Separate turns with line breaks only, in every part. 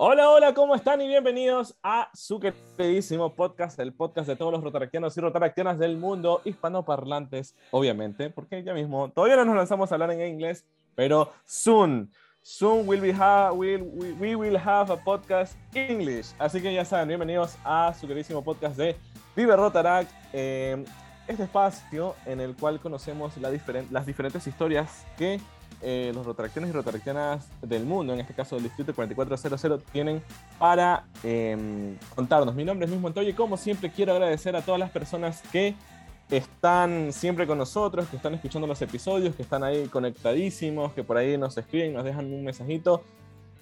Hola, hola, ¿cómo están? Y bienvenidos a su queridísimo podcast, el podcast de todos los rotaractianos y rotaractianas del mundo, hispanoparlantes, obviamente, porque ya mismo todavía no nos lanzamos a hablar en inglés, pero soon, soon we'll be we'll, we, will have a podcast English. Así que ya saben, bienvenidos a su queridísimo podcast de Vive Rotaract, eh, este espacio en el cual conocemos la las diferentes historias que eh, los rotaractianos y rotaractianas del mundo, en este caso del Distrito 4400, tienen para em, contarnos. Mi nombre es Luis Montoya y como siempre quiero agradecer a todas las personas que están siempre con nosotros, que están escuchando los episodios, que están ahí conectadísimos, que por ahí nos escriben, nos dejan un mensajito.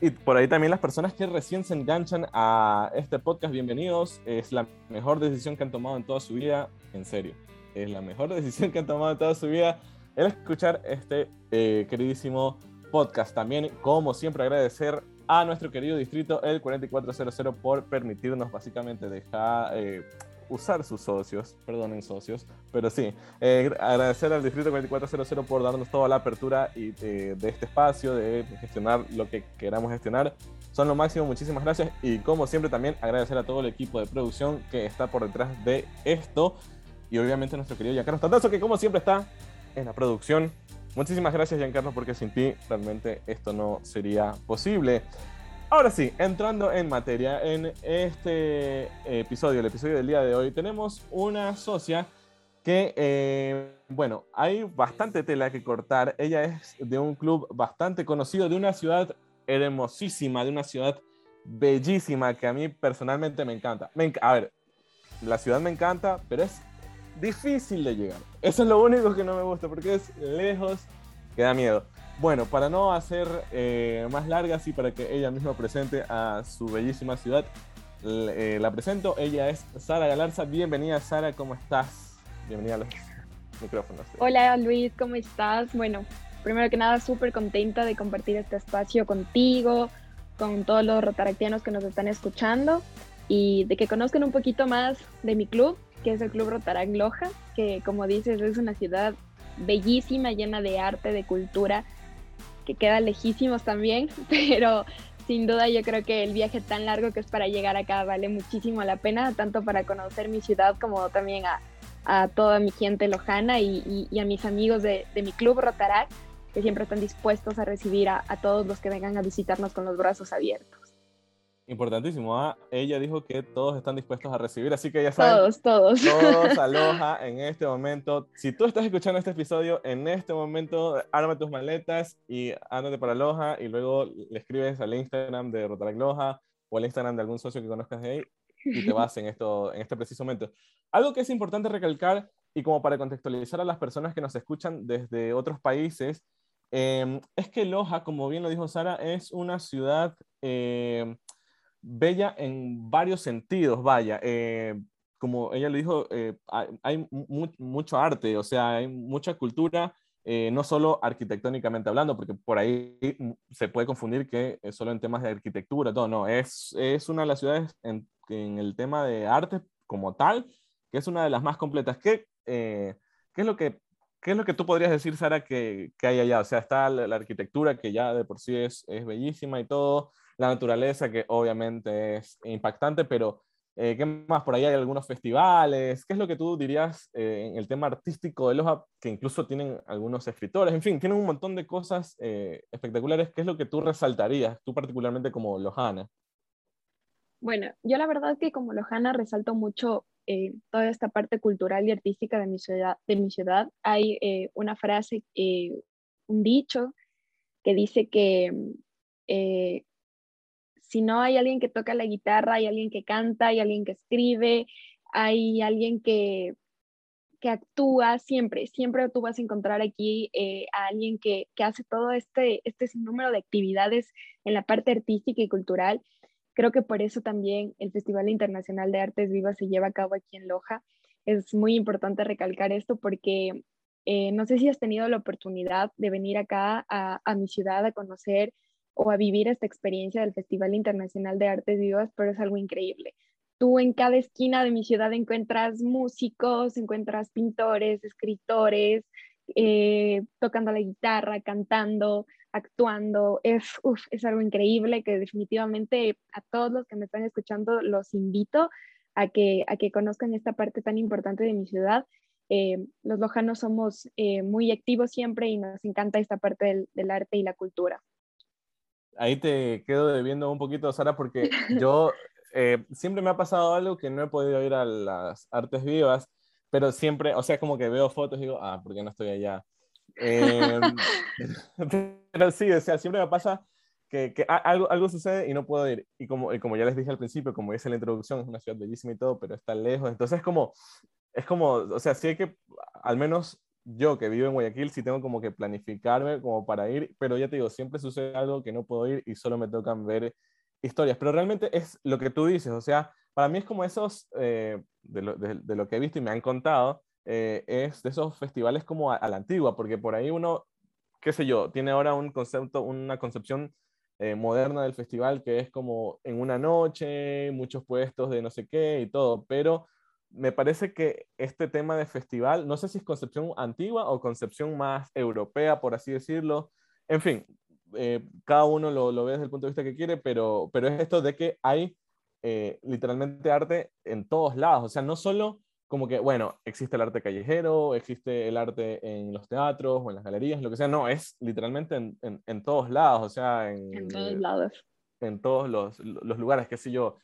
Y por ahí también las personas que recién se enganchan a este podcast, bienvenidos. Es la mejor decisión que han tomado en toda su vida, en serio. Es la mejor decisión que han tomado en toda su vida el escuchar este eh, queridísimo podcast. También, como siempre, agradecer a nuestro querido distrito, el 4400, por permitirnos básicamente dejar eh, usar sus socios, perdonen socios, pero sí, eh, agradecer al distrito 4400 por darnos toda la apertura y, de este espacio, de gestionar lo que queramos gestionar. Son lo máximo, muchísimas gracias. Y como siempre también agradecer a todo el equipo de producción que está por detrás de esto. Y obviamente nuestro querido Giancarlo Tantazo que como siempre está en la producción. Muchísimas gracias, Giancarlo, porque sin ti realmente esto no sería posible. Ahora sí, entrando en materia, en este episodio, el episodio del día de hoy, tenemos una socia que, eh, bueno, hay bastante tela que cortar. Ella es de un club bastante conocido, de una ciudad hermosísima, de una ciudad bellísima que a mí personalmente me encanta. a ver, la ciudad me encanta, pero es difícil de llegar. Eso es lo único que no me gusta, porque es lejos, que da miedo. Bueno, para no hacer eh, más largas y para que ella misma presente a su bellísima ciudad, eh, la presento. Ella es Sara Galarza. Bienvenida, Sara, ¿cómo estás? Bienvenida a los micrófonos.
Hola, Luis, ¿cómo estás? Bueno, primero que nada, súper contenta de compartir este espacio contigo, con todos los rotaractianos que nos están escuchando y de que conozcan un poquito más de mi club que es el Club Rotaract Loja, que como dices es una ciudad bellísima, llena de arte, de cultura, que queda lejísimos también, pero sin duda yo creo que el viaje tan largo que es para llegar acá vale muchísimo la pena, tanto para conocer mi ciudad como también a, toda mi gente lojana y, a mis amigos de, mi club Rotaract, que siempre están dispuestos a recibir a todos los que vengan a visitarnos con los brazos abiertos.
Importantísimo, ¿ah? ella dijo que todos están dispuestos a recibir, así que ya saben.
Todos, todos.
Todos aloja en este momento. Si tú estás escuchando este episodio, en este momento, arma tus maletas y ándate para Loja y luego le escribes al Instagram de Rotaract Loja o al Instagram de algún socio que conozcas de ahí y te vas en, esto, en este preciso momento. Algo que es importante recalcar y como para contextualizar a las personas que nos escuchan desde otros países, eh, es que Loja, como bien lo dijo Sara, es una ciudad... Eh, bella en varios sentidos, vaya. Eh, como ella le dijo, eh, hay, mucho arte, o sea, hay mucha cultura, eh, no solo arquitectónicamente hablando, porque por ahí se puede confundir que es solo en temas de arquitectura, todo, no, es, es una de las ciudades en, el tema de arte como tal, que es una de las más completas. ¿Qué, qué es lo que ¿Qué es lo que tú podrías decir, Sara, que, que hay allá? O sea, está la, arquitectura que ya de por sí es, es, bellísima y todo, la naturaleza que obviamente es impactante, pero eh, ¿qué más? Por ahí hay algunos festivales. ¿Qué es lo que tú dirías eh, en el tema artístico de Loja, que incluso tienen algunos escritores? En fin, tienen un montón de cosas eh, espectaculares. ¿Qué es lo que tú resaltarías, tú particularmente como lojana?
Bueno, yo la verdad que como lojana resalto mucho toda esta parte cultural y artística de mi ciudad. De mi ciudad. Hay una frase, un dicho que dice que si no hay alguien que toca la guitarra, hay alguien que canta, hay alguien que escribe, hay alguien que, que actúa, siempre, siempre tú vas a encontrar aquí eh, a alguien que, que, hace todo este, este sinnúmero de actividades en la parte artística y cultural. Creo que por eso también el Festival Internacional de Artes Vivas se lleva a cabo aquí en Loja. Es muy importante recalcar esto porque eh, no sé si has tenido la oportunidad de venir acá a, a mi ciudad a conocer o a vivir esta experiencia del Festival Internacional de Artes Vivas, pero es algo increíble. Tú en cada esquina de mi ciudad encuentras músicos, encuentras pintores, escritores, eh, tocando la guitarra, cantando, actuando, es, es algo increíble que definitivamente a todos los que me están escuchando los invito a que, a que conozcan esta parte tan importante de mi ciudad. Eh, los lojanos somos eh, muy activos siempre y nos encanta esta parte del, arte y la cultura.
Ahí te quedo debiendo un poquito, Sara, porque yo eh, siempre me ha pasado algo que no he podido ir a las artes vivas, pero siempre, o sea, como que veo fotos y digo, ah, ¿por qué no estoy allá? Em, pero sí, o sea, siempre me pasa que, que, algo, algo sucede y no puedo ir. Y como, y como ya les dije al principio, como dice la introducción, es una ciudad bellísima y todo, pero está lejos. Entonces es como, es como, o sea, sí hay que, al menos yo que vivo en Guayaquil, sí tengo como que planificarme como para ir, pero ya te digo, siempre sucede algo que no puedo ir y solo me tocan ver historias. Pero realmente es lo que tú dices, o sea, para mí es como esos, eh, de, lo, de, lo, que he visto y me han contado, eh, es de esos festivales como a, la antigua, porque por ahí uno, qué sé yo, tiene ahora un concepto, una concepción eh, moderna del festival que es como en una noche, muchos puestos de no sé qué y todo, pero me parece que este tema de festival, no sé si es concepción antigua o concepción más europea, por así decirlo, en fin, cada uno lo, lo, ve desde el punto de vista que quiere, pero, pero es esto de que hay eh, literalmente arte en todos lados. O sea, no solo como que, bueno, existe el arte callejero, existe el arte en los teatros o en las galerías, lo que sea, no, es literalmente en, en, todos lados, o sea, en,
en todos eh, lados.
En todos los, los lugares, qué sé yo.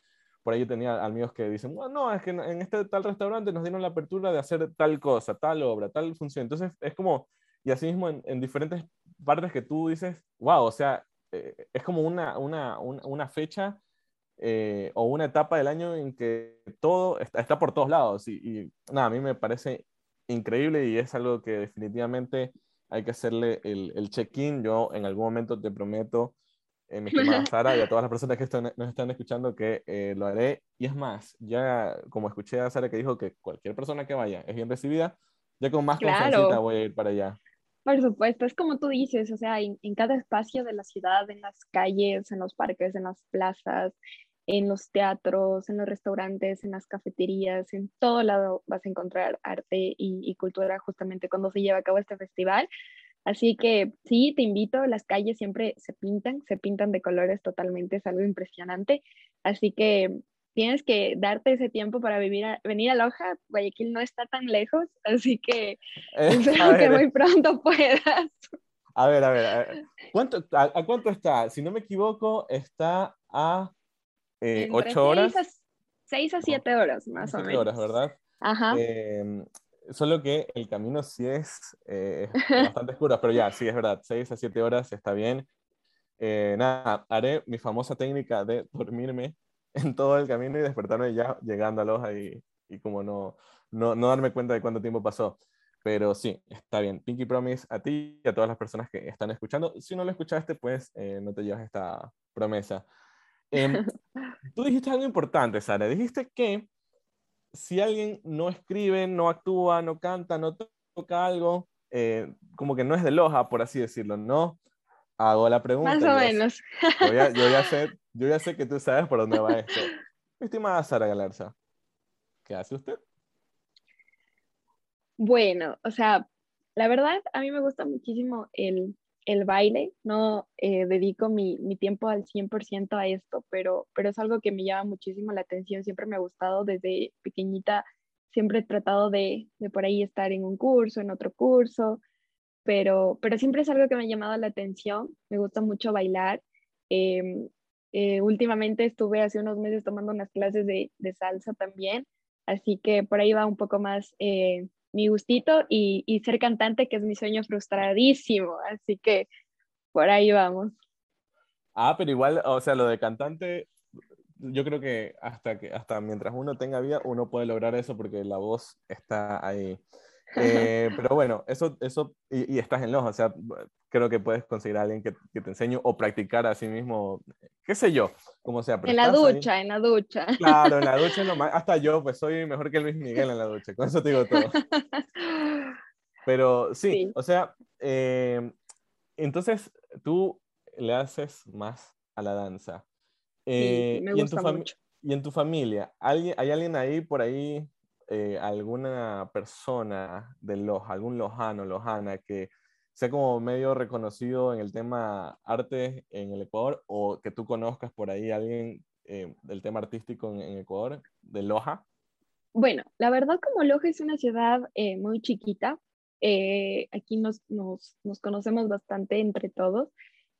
Por ahí yo tenía amigos que dicen, no, es que en este tal restaurante nos dieron la apertura de hacer tal cosa, tal obra, tal función. Entonces, es como, y así mismo en, en diferentes partes que tú dices, wow, o sea, eh, es como una, una, una, fecha eh, o una etapa del año en que todo está, por todos lados. Y, nada, a mí me parece increíble y es algo que definitivamente hay que hacerle el, el check-in. Yo en algún momento te prometo, eh, mi estimada Sara, y a todas las personas que nos están escuchando que eh, lo haré. Y es más, ya como escuché a Sara que dijo que cualquier persona que vaya es bien recibida, ya con más confianza voy a ir para allá.
Por supuesto, es como tú dices, o sea, en, cada espacio de la ciudad, en las calles, en los parques, en las plazas, en los teatros, en los restaurantes, en las cafeterías, en todo lado vas a encontrar arte y, cultura justamente cuando se lleva a cabo este festival. Así que sí, te invito, las calles siempre se pintan, se pintan de colores totalmente, es algo impresionante. Así que tienes que darte ese tiempo para vivir venir a Loja. Guayaquil no está tan lejos, así que eh, espero que muy pronto puedas.
A ver, a ver, ¿Cuánto, a, cuánto está? Si no me equivoco, está a eh, ocho horas.
Seis a siete horas, más o menos.
horas, ¿verdad?
Ajá.
Em, solo que el camino sí es eh, bastante oscuro, pero ya, sí es verdad, seis a siete horas está bien. nada, haré mi famosa técnica de dormirme en todo el camino y despertarme ya llegando a Loja y, y como no, no, no, darme cuenta de cuánto tiempo pasó. Pero sí, está bien. Pinky Promise a ti y a todas las personas que están escuchando. Si no lo escuchaste, pues eh, no te llevas esta promesa. Em, tú dijiste algo importante, Sara. Dijiste que si alguien no escribe, no actúa, no canta, no toca algo, eh, como que no es de Loja, por así decirlo, ¿no? Hago la pregunta.
Más o menos.
Yo ya, yo ya sé yo ya sé que tú sabes por dónde va esto. Mi estimada Sara Galarza, ¿qué hace usted?
Bueno, o sea, la verdad, a mí me gusta muchísimo el, el baile. No eh, dedico mi, mi, tiempo al 100% a esto, pero, pero es algo que me llama muchísimo la atención. Siempre me ha gustado desde pequeñita. Siempre he tratado de, de por ahí estar en un curso, en otro curso, pero, pero siempre es algo que me ha llamado la atención. Me gusta mucho bailar. Eh, eh, últimamente estuve hace unos meses tomando unas clases de, de, salsa también, así que por ahí va un poco más eh, mi gustito y, y, ser cantante, que es mi sueño frustradísimo, así que por ahí vamos.
Ah, pero igual, o sea, lo de cantante, yo creo que hasta, que hasta mientras uno tenga vida, uno puede lograr eso porque la voz está ahí. Eh, pero bueno, eso, eso y, estás en los, o sea, creo que puedes conseguir a alguien que, que, te enseñe o practicar a sí mismo, qué sé yo, como sea.
En la ducha, en la ducha.
Claro, en la ducha, hasta yo, pues soy mejor que Luis Miguel en la ducha, con eso te digo todo. Pero sí, o sea, eh, entonces tú le haces más a la danza.
Eh, me gusta
y, en tu
mucho.
y en tu familia, ¿hay, ¿hay alguien ahí por ahí eh, alguna persona de Loja, algún lojano, lojana que sea como medio reconocido en el tema arte en el Ecuador o que tú conozcas por ahí alguien eh, del tema artístico en, Ecuador, de Loja?
Bueno, la verdad como Loja es una ciudad eh, muy chiquita, eh, aquí nos, nos, nos, conocemos bastante entre todos,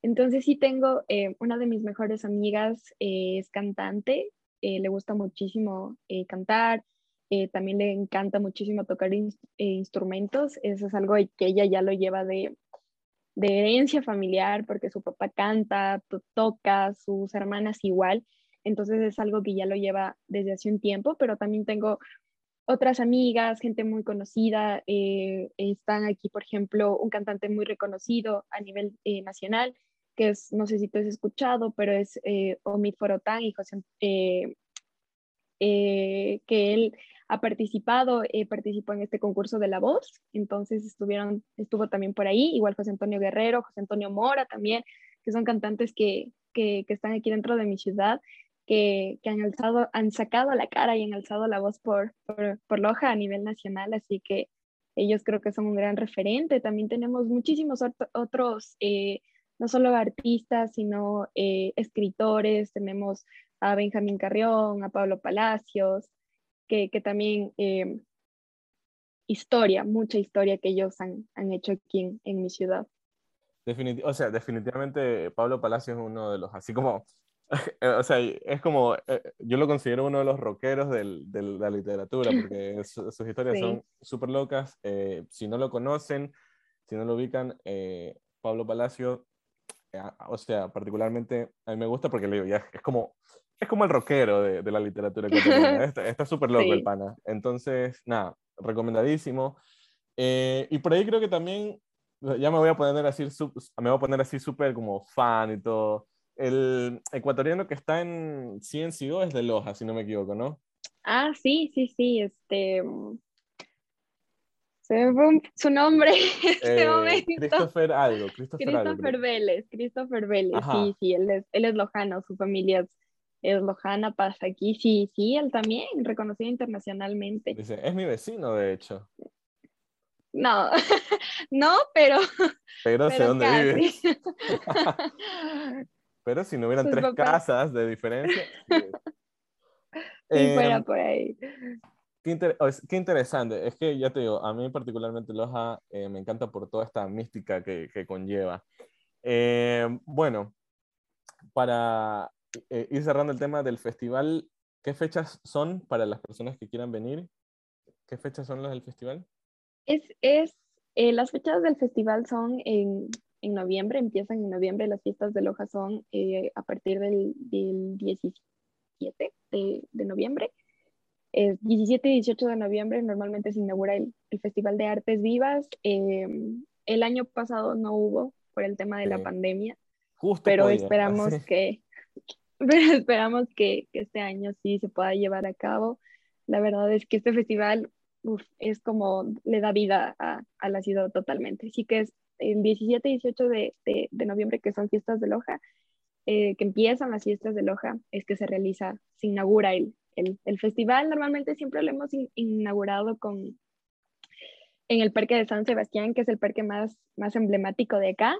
entonces sí tengo una de mis mejores amigas, es cantante, le gusta muchísimo cantar, también le encanta muchísimo tocar instrumentos, eso es algo que ella ya lo lleva de, de herencia familiar porque su papá canta, toca, sus hermanas igual. Entonces es algo que ya lo lleva desde hace un tiempo, pero también tengo otras amigas, gente muy conocida. Eh, están aquí, por ejemplo, un cantante muy reconocido a nivel eh, nacional, que es, no sé si tú has escuchado, pero es eh, Omid Forotán y José, que él ha participado, participó en este concurso de La Voz, entonces estuvieron, estuvo también por ahí, igual José Antonio Guerrero, José Antonio Mora también, que son cantantes que, que, que están aquí dentro de mi ciudad que, han, alzado, han sacado la cara y han alzado la voz por, por, Loja a nivel nacional, así que ellos creo que son un gran referente. También tenemos muchísimos otros, eh, no solo artistas, sino eh, escritores. Tenemos a Benjamín Carrión, a Pablo Palacios, que, también eh, historia, mucha historia que ellos han, hecho aquí en, mi ciudad.
o sea, definitivamente Pablo Palacios es uno de los, así como o sea, es como, eh, yo lo considero uno de los rockeros del, de la literatura, porque sus historias son súper locas. Eh, si no lo conocen, si no lo ubican, eh, Pablo Palacio, o sea, particularmente a mí me gusta porque le digo, ya es como, es como el rockero de, de la literatura está súper loco el pana. Entonces, nada, recomendadísimo. y por ahí creo que también, ya me voy a poner así, me voy a poner así súper como fan y todo el ecuatoriano que está en CNCO es de Loja, si no me equivoco, ¿no?
Ah, sí, sí, sí, este... Mm, se me fue su nombre en este eh, momento.
Christopher algo, Christopher,
Christopher Vélez, Christopher Vélez, sí, sí, él es, él es lojano, su familia es, es lojana, pasa aquí, sí, sí, él también, reconocido internacionalmente.
Dice, es mi vecino, de hecho.
No, no, pero...
Pero, sé dónde vive. Pero si no hubieran tres casas de diferencia.
Si fuera em, por ahí.
Qué, interesante. Es que ya te digo, a mí particularmente Loja eh, me encanta por toda esta mística que, que conlleva. Em, bueno, para eh, ir cerrando el tema del festival, ¿qué fechas son para las personas que quieran venir? ¿Qué fechas son las del festival?
Es, es eh, las fechas del festival son en en noviembre, empiezan en noviembre, las fiestas de Loja son eh, a partir del, 17 de, noviembre. 17 y 18 de noviembre normalmente se inaugura el, Festival de Artes Vivas. Em, el año pasado no hubo por el tema de la pandemia, pero esperamos que pero esperamos que, este año sí se pueda llevar a cabo. La verdad es que este festival es como le da vida a, a, la ciudad totalmente. Así que es el 17 y 18 de, de, noviembre, que son fiestas de Loja, eh, que empiezan las fiestas de Loja, es que se realiza, se inaugura el, el, el festival. Normalmente siempre lo hemos inaugurado con, en el Parque de San Sebastián, que es el parque más, más emblemático de acá.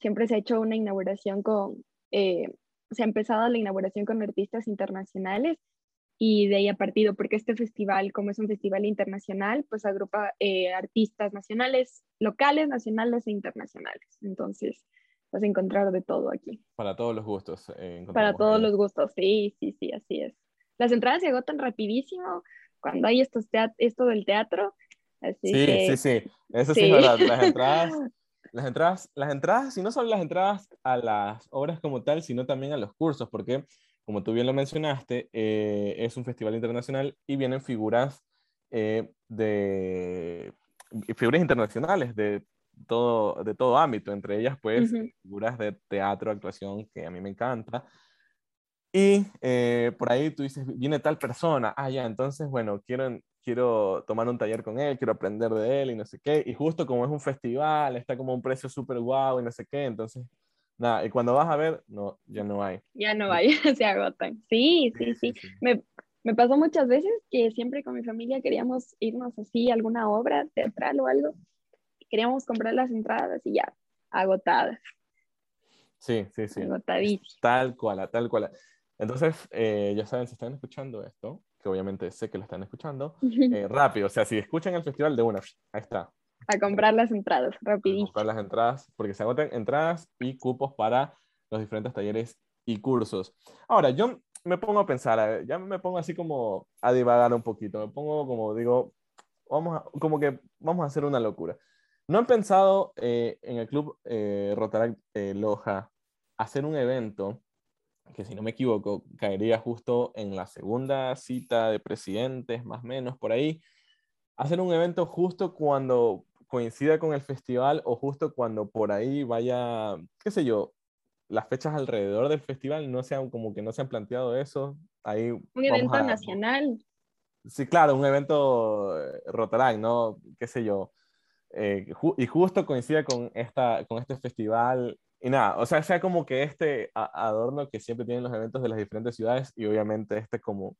Siempre se ha hecho una inauguración con, eh, se ha empezado la inauguración con artistas internacionales y de ahí a partido, porque este festival, como es un festival internacional, pues agrupa eh, artistas nacionales, locales, nacionales e internacionales. Entonces, vas a encontrar de todo aquí.
Para todos los gustos.
Eh, Para todos los gustos, sí, sí, sí, así es. Las entradas se agotan rapidísimo cuando hay estos esto del teatro. Así
sí, sí, sí, eso sí, es verdad. Las entradas, las entradas, las entradas, y no solo las entradas a las obras como tal, sino también a los cursos, porque como tú bien lo mencionaste, eh, es un festival internacional y vienen figuras eh, de figuras internacionales de todo, de todo ámbito, entre ellas pues figuras de teatro, actuación, que a mí me encanta. Y eh, por ahí tú dices, viene tal persona, ah, ya, entonces, bueno, quiero, quiero tomar un taller con él, quiero aprender de él y no sé qué. Y justo como es un festival, está como un precio súper guau y no sé qué, entonces Nada, y cuando vas a ver, no, ya no hay.
Ya no hay, se agotan. Sí, sí, sí. Me, me, pasó muchas veces que siempre con mi familia queríamos irnos así a alguna obra teatral o algo, queríamos comprar las entradas y ya, agotadas.
Sí, sí, sí.
Agotadísimas.
Tal cual, tal cual. Entonces, eh, ya saben, si están escuchando esto, que obviamente sé que lo están escuchando, eh, rápido, o sea, si escuchan el festival de una, ahí está.
A comprar las entradas, rapidísimo.
A comprar las entradas, porque se agotan entradas y cupos para los diferentes talleres y cursos. Ahora, yo me pongo a pensar, ya me pongo así como a divagar un poquito, me pongo como digo, vamos a, como que vamos a hacer una locura. ¿No han pensado eh, en el club eh, Rotaract eh, Loja hacer un evento que si no me equivoco caería justo en la segunda cita de presidentes, más o menos por ahí? Hacer un evento justo cuando coincida con el festival o justo cuando por ahí vaya, qué sé yo, las fechas alrededor del festival no sean como que no se han planteado eso. Ahí
un evento nacional.
Sí, claro, un evento eh, Rotaract, ¿no? Qué sé yo. Eh, y justo coincide con, esta, con este festival. Y nada, o sea, sea como que este adorno que siempre tienen los eventos de las diferentes ciudades y obviamente este como,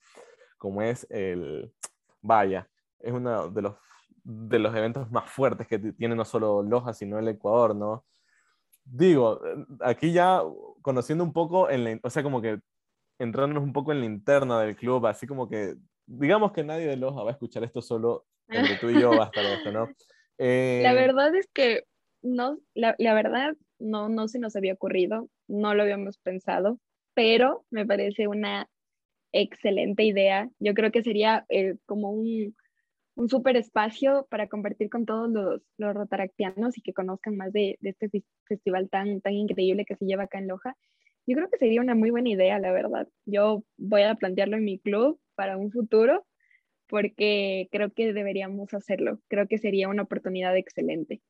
como es el, vaya, es uno de los, de los eventos más fuertes que tiene no solo Loja, sino el Ecuador, ¿no? digo, aquí ya conociendo un poco, en o sea, como que entrándonos un poco en la interna del club, así como que, digamos que nadie de Loja va a escuchar esto solo entre tú y yo va a estar esto, ¿no?
la eh, verdad es que no, la, la, verdad no, no se nos había ocurrido, no lo habíamos pensado, pero me parece una excelente idea. Yo creo que sería eh, como un, un súper espacio para compartir con todos los, los rotaractianos y que conozcan más de, de, este festival tan, tan increíble que se lleva acá en Loja. Yo creo que sería una muy buena idea, la verdad. Yo voy a plantearlo en mi club para un futuro porque creo que deberíamos hacerlo. Creo que sería una oportunidad excelente.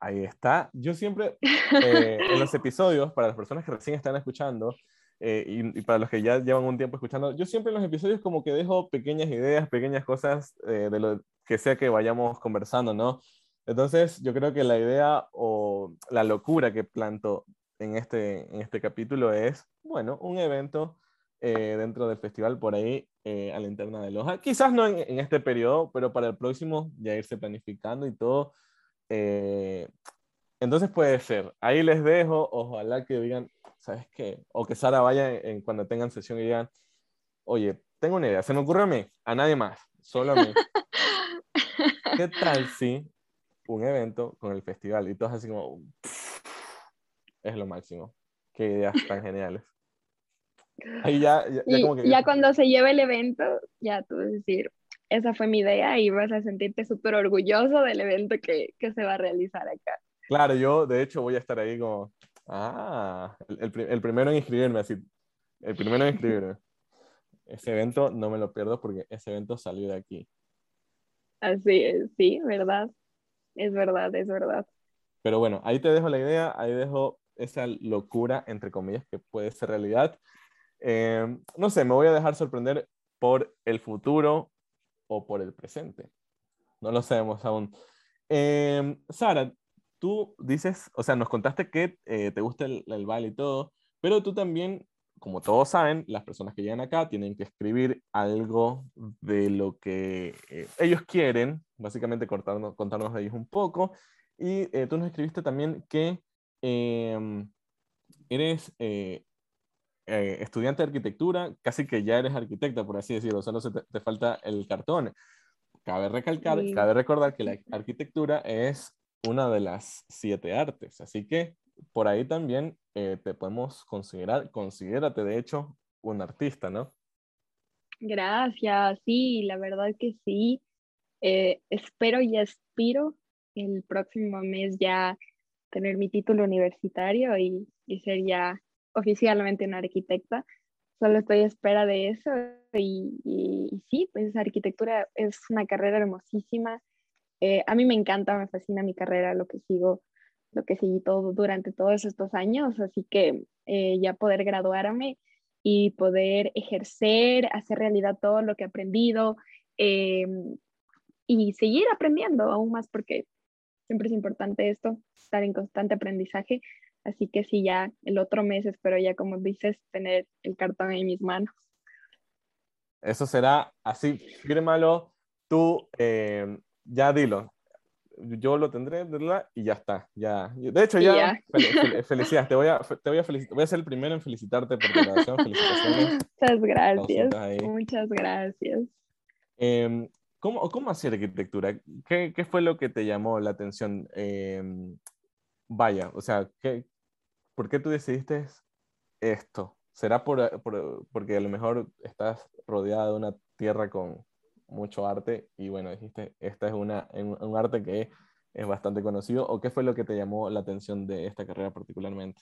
Ahí está. Yo siempre, eh, en los episodios, para las personas que recién están escuchando, eh, y, para los que ya llevan un tiempo escuchando, yo siempre en los episodios como que dejo pequeñas ideas, pequeñas cosas eh, de lo que sea que vayamos conversando, ¿no? Entonces yo creo que la idea o la locura que planto en este, en este capítulo es, bueno, un evento eh, dentro del festival por ahí a la interna de Loja. Quizás no en, en, este periodo, pero para el próximo ya irse planificando y todo. Entonces puede ser. Ahí les dejo, ojalá que digan, ¿sabes qué? O que Sara vaya en, cuando tengan sesión y digan, oye, tengo una idea, se me ocurre a mí, a nadie más, solo a mí. ¿Qué tal si un evento con el festival y todos así como, es lo máximo? Qué ideas tan geniales.
Ahí ya, ya, como que... ya cuando se lleve el evento, ya tú decir, esa fue mi idea y vas a sentirte súper orgulloso del evento que, que se va a realizar acá.
Claro, yo de hecho voy a estar ahí como, Ah, el, el, primero en inscribirme, así. El primero en inscribirme. Ese evento no me lo pierdo porque ese evento salió de aquí.
Así es, sí, verdad. Es verdad, es verdad.
Pero bueno, ahí te dejo la idea, ahí dejo esa locura, entre comillas, que puede ser realidad. Eh, no sé, me voy a dejar sorprender por el futuro o por el presente. No lo sabemos aún. Eh, Sara, tú dices, o sea, nos contaste que eh, te gusta el, baile y todo, pero tú también, como todos saben, las personas que llegan acá tienen que escribir algo de lo que eh, ellos quieren, básicamente contarnos, contarnos de ellos un poco. Y eh, tú nos escribiste también que em, eres estudiante de arquitectura, casi que ya eres arquitecta, por así decirlo, solo te, te falta el cartón. Cabe recalcar, cabe recordar que la arquitectura es una de las siete artes. Así que por ahí también eh, te podemos considerar, considérate de hecho un artista, ¿no?
Gracias, sí, la verdad que sí. Eh, espero y aspiro el próximo mes ya tener mi título universitario y, ser ya oficialmente una arquitecta. Solo estoy a espera de eso y, y sí, pues arquitectura es una carrera hermosísima eh, a mí me encanta, me fascina mi carrera, lo que sigo, lo que seguí todo durante todos estos años, así que eh, ya poder graduarme y poder ejercer, hacer realidad todo lo que he aprendido eh, y seguir aprendiendo aún más porque siempre es importante esto, estar en constante aprendizaje. Así que sí, ya el otro mes espero ya, como dices, tener el cartón en mis manos.
Eso será así, fírmalo tú ya dilo. yo lo tendré, ¿verdad? Y ya está, ya. De hecho, ya, felicidades, te voy, a, te voy a felicitar, voy a ser el primero en felicitarte por tu grabación, felicitaciones.
Muchas gracias, muchas gracias.
Em, ¿cómo, ¿Cómo hacer arquitectura? ¿Qué, ¿Qué, fue lo que te llamó la atención? Em, vaya, o sea, ¿qué, ¿por qué tú decidiste esto? ¿Será por, por, porque a lo mejor estás rodeada de una tierra con mucho arte y bueno, dijiste, esta es una, un arte que es bastante conocido o qué fue lo que te llamó la atención de esta carrera particularmente?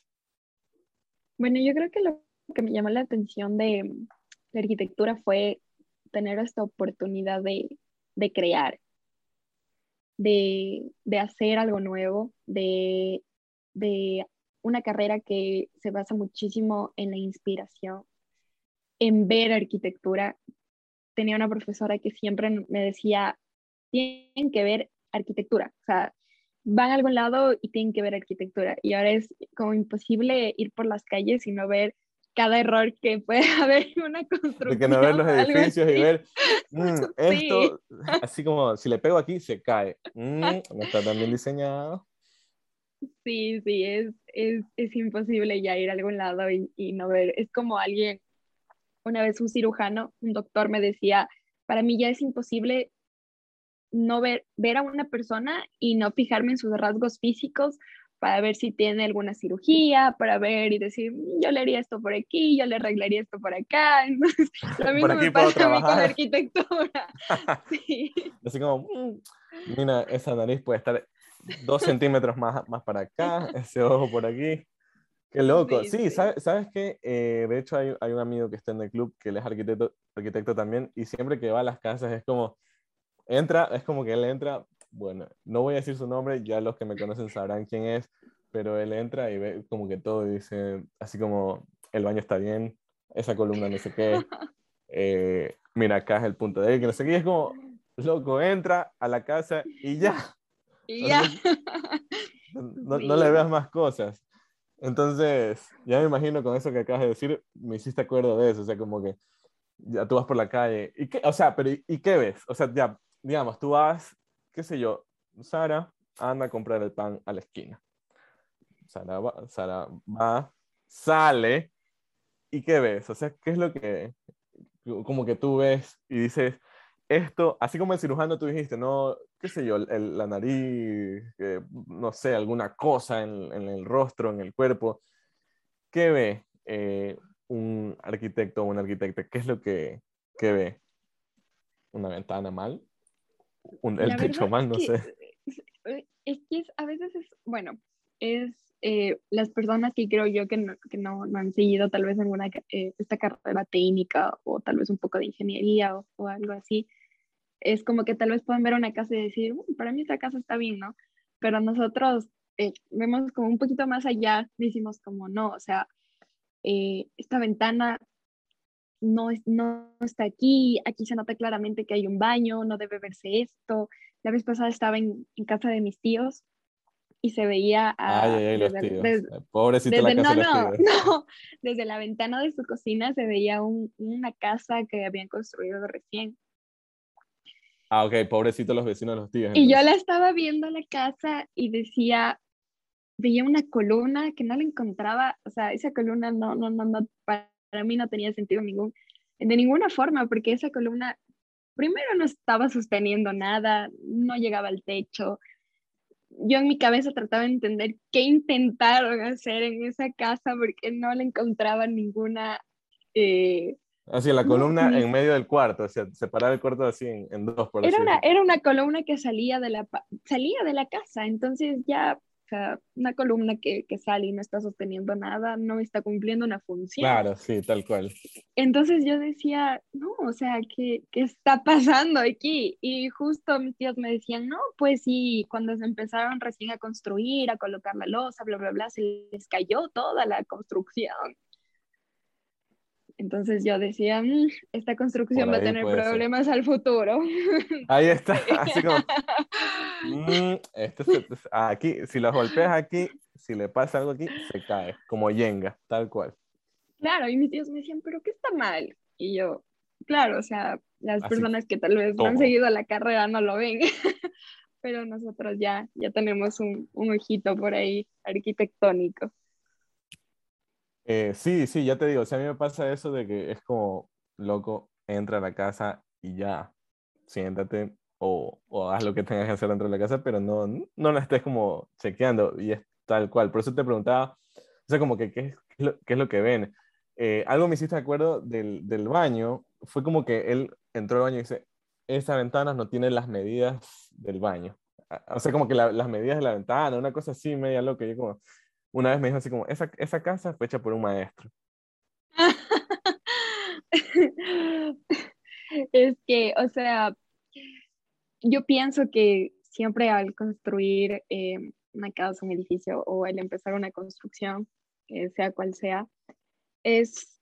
Bueno, yo creo que lo que me llamó la atención de, de arquitectura fue tener esta oportunidad de, de crear, de, de, hacer algo nuevo, de, de una carrera que se basa muchísimo en la inspiración, en ver arquitectura tenía una profesora que siempre me decía, tienen que ver arquitectura, o sea, van a algún lado y tienen que ver arquitectura. Y ahora es como imposible ir por las calles y no ver cada error que puede haber en una construcción.
De que no ver los edificios y ver, mm, esto, así como si le pego aquí, se cae. Mm, no está tan bien diseñado.
Sí, sí, es, es, es, imposible ya ir a algún lado y, y no ver. Es como alguien una vez un cirujano, un doctor me decía, para mí ya es imposible no ver, ver a una persona y no fijarme en sus rasgos físicos para ver si tiene alguna cirugía, para ver y decir, yo le haría esto por aquí, yo le arreglaría esto por acá. Entonces, lo mismo me pasa a mí con la arquitectura. sí.
Así como, mm, mira, esa nariz puede estar dos centímetros más, más para acá, ese ojo por aquí. Qué loco. Sí, ¿sabes, sabes que eh, de hecho hay, hay, un amigo que está en el club que él es arquitecto, arquitecto también y siempre que va a las casas es como, entra, es como que él entra, bueno, no voy a decir su nombre, ya los que me conocen sabrán quién es, pero él entra y ve como que todo y dice, así como, el baño está bien, esa columna no sé qué, eh, mira, acá es el punto de él, que no sé qué, es como, loco, entra a la casa y ya.
Y ya.
no, no le veas más cosas. Entonces, ya me imagino con eso que acabas de decir, me hiciste acuerdo de eso, o sea, como que ya tú vas por la calle, ¿y qué, o sea, pero ¿y, qué ves? O sea, ya, digamos, tú vas, qué sé yo, Sara anda a comprar el pan a la esquina. Sara va, Sara va sale, ¿y qué ves? O sea, ¿qué es lo que, como que tú ves y dices, esto, así como el cirujano tú dijiste, no, qué sé yo, la nariz, no sé, alguna cosa en, el rostro, en el cuerpo, ¿qué ve eh, un arquitecto o una arquitecta? ¿Qué es lo que, ve? ¿Una ventana mal? Un, ¿El techo mal? No sé.
Es que a veces es, bueno, es eh, las personas que creo yo que no, que no, no han seguido tal vez alguna eh, esta carrera técnica o tal vez un poco de ingeniería o, o, algo así, es como que tal vez pueden ver una casa y decir, para mí esta casa está bien, ¿no? Pero nosotros eh, vemos como un poquito más allá, decimos como no, o sea, eh, esta ventana no, no está aquí, aquí se nota claramente que hay un baño, no debe verse esto. La vez pasada estaba en, en casa de mis tíos y se veía a,
ay, ay, los tíos. Pobrecito la casa
no, no, no, desde la ventana de su cocina se veía un, una casa que habían construido recién
Ah, ok, pobrecito los vecinos de los tíos.
Y yo la estaba viendo la casa y decía, veía una columna que no la encontraba, o sea, esa columna no, no, no, no, para mí no tenía sentido ningún, de ninguna forma, porque esa columna primero no estaba sosteniendo nada, no llegaba al techo. Yo en mi cabeza trataba de entender qué intentaron hacer en esa casa porque no le encontraba ninguna eh,
Así, la columna en medio del cuarto, o sea, separar el cuarto así en, dos.
Por era, una, era una columna que salía de, la, salía de la casa, entonces ya, o sea, una columna que, que, sale y no está sosteniendo nada, no está cumpliendo una función.
Claro, sí, tal cual.
Entonces yo decía, no, o sea, ¿qué, qué está pasando aquí? Y justo mis tíos me decían, no, pues sí, cuando se empezaron recién a construir, a colocar la losa, bla, bla, bla, se les cayó toda la construcción. Entonces yo decía, mm, esta construcción va a tener problemas al futuro.
Ahí está, así como, mm, este aquí, si lo golpeas aquí, si le pasa algo aquí, se cae, como yenga, tal cual.
Claro, y mis tíos me decían, pero ¿qué está mal? Y yo, claro, o sea, las personas que tal vez no han seguido la carrera no lo ven. pero nosotros ya, ya tenemos un, un ojito por ahí arquitectónico.
Eh, sí, sí, ya te digo, o sea, a mí me pasa eso de que es como, loco, entra a la casa y ya, siéntate o, o haz lo que tengas que hacer dentro de la casa, pero no, no la estés como chequeando y es tal cual. Por eso te preguntaba, o sea, como que, ¿qué, qué, es, lo, qué es lo que ven? Eh, algo me hiciste de acuerdo del, del baño, fue como que él entró al baño y dice, esa ventana no tiene las medidas del baño. O sea, como que las medidas de la ventana, una cosa así media loca. Yo como, una vez me dijo así como, esa, esa casa fue hecha por un maestro.
es que, o sea, yo pienso que siempre al construir eh, una casa, un edificio o al empezar una construcción, eh, sea cual sea, es,